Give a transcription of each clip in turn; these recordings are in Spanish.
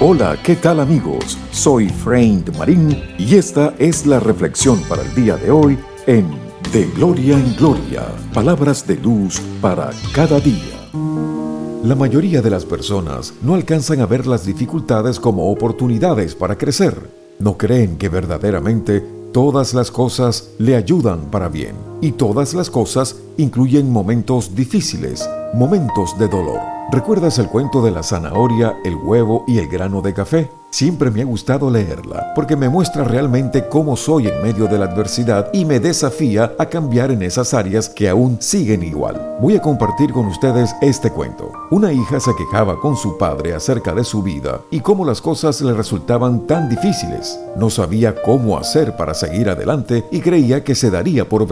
Hola, ¿qué tal amigos? Soy Frank Marín y esta es la reflexión para el día de hoy en De Gloria en Gloria, palabras de luz para cada día. La mayoría de las personas no alcanzan a ver las dificultades como oportunidades para crecer. No creen que verdaderamente todas las cosas le ayudan para bien y todas las cosas incluyen momentos difíciles, momentos de dolor. ¿Recuerdas el cuento de la zanahoria, el huevo y el grano de café? Siempre me ha gustado leerla porque me muestra realmente cómo soy en medio de la adversidad y me desafía a cambiar en esas áreas que aún siguen igual. Voy a compartir con ustedes este cuento. Una hija se quejaba con su padre acerca de su vida y cómo las cosas le resultaban tan difíciles. No sabía cómo hacer para seguir adelante y creía que se daría por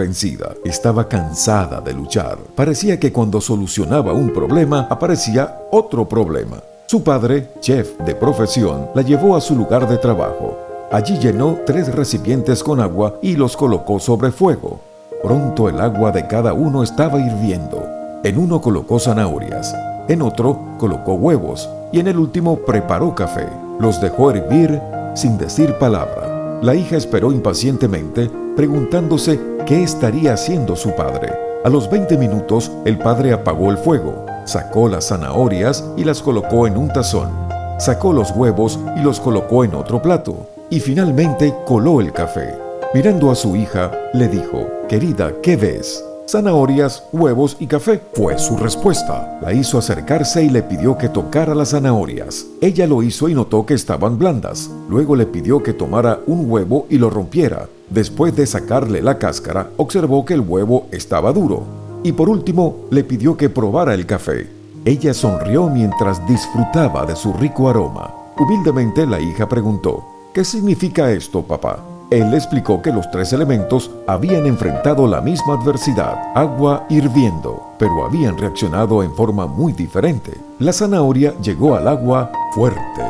Estaba cansada de luchar. Parecía que cuando solucionaba un problema aparecía otro problema. Su padre, chef de profesión, la llevó a su lugar de trabajo. Allí llenó tres recipientes con agua y los colocó sobre fuego. Pronto el agua de cada uno estaba hirviendo. En uno colocó zanahorias, en otro colocó huevos y en el último preparó café. Los dejó hervir sin decir palabra. La hija esperó impacientemente, preguntándose qué estaría haciendo su padre. A los 20 minutos, el padre apagó el fuego Sacó las zanahorias y las colocó en un tazón. Sacó los huevos y los colocó en otro plato. Y finalmente coló el café. Mirando a su hija, le dijo, Querida, ¿qué ves? Zanahorias, huevos y café. Fue su respuesta. La hizo acercarse y le pidió que tocara las zanahorias. Ella lo hizo y notó que estaban blandas. Luego le pidió que tomara un huevo y lo rompiera. Después de sacarle la cáscara, observó que el huevo estaba duro y por último le pidió que probara el café. Ella sonrió mientras disfrutaba de su rico aroma. Humildemente la hija preguntó, ¿qué significa esto, papá? Él explicó que los tres elementos habían enfrentado la misma adversidad, agua hirviendo, pero habían reaccionado en forma muy diferente. La zanahoria llegó al agua fuerte,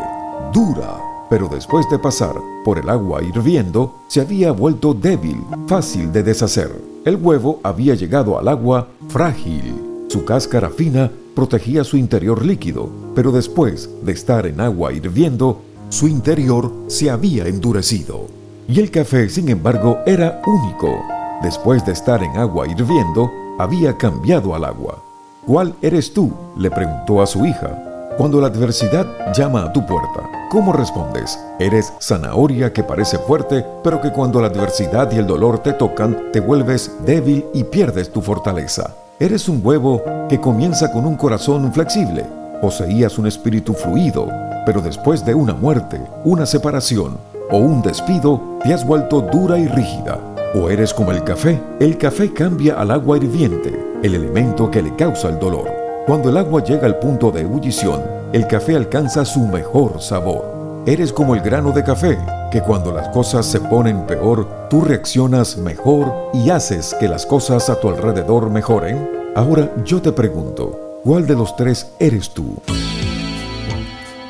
dura, pero después de pasar por el agua hirviendo, se había vuelto débil, fácil de deshacer. El huevo había llegado al agua frágil. Su cáscara fina protegía su interior líquido, pero después de estar en agua hirviendo, su interior se había endurecido. Y el café, sin embargo, era único. Después de estar en agua hirviendo, había cambiado al agua. ¿Cuál eres tú? le preguntó a su hija. Cuando la adversidad llama a tu puerta, ¿cómo respondes? ¿Eres zanahoria que parece fuerte, pero que cuando la adversidad y el dolor te tocan, te vuelves débil y pierdes tu fortaleza? ¿Eres un huevo que comienza con un corazón flexible? Poseías un espíritu fluido, pero después de una muerte, una separación o un despido, te has vuelto dura y rígida. ¿O eres como el café? El café cambia al agua hirviente, el elemento que le causa el dolor. Cuando el agua llega al punto de ebullición, el café alcanza su mejor sabor. Eres como el grano de café, que cuando las cosas se ponen peor, tú reaccionas mejor y haces que las cosas a tu alrededor mejoren. Ahora yo te pregunto, ¿cuál de los tres eres tú?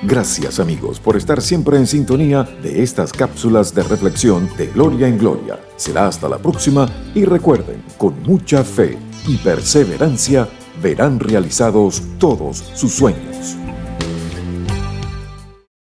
Gracias amigos por estar siempre en sintonía de estas cápsulas de reflexión de Gloria en Gloria. Será hasta la próxima y recuerden, con mucha fe y perseverancia, verán realizados todos sus sueños.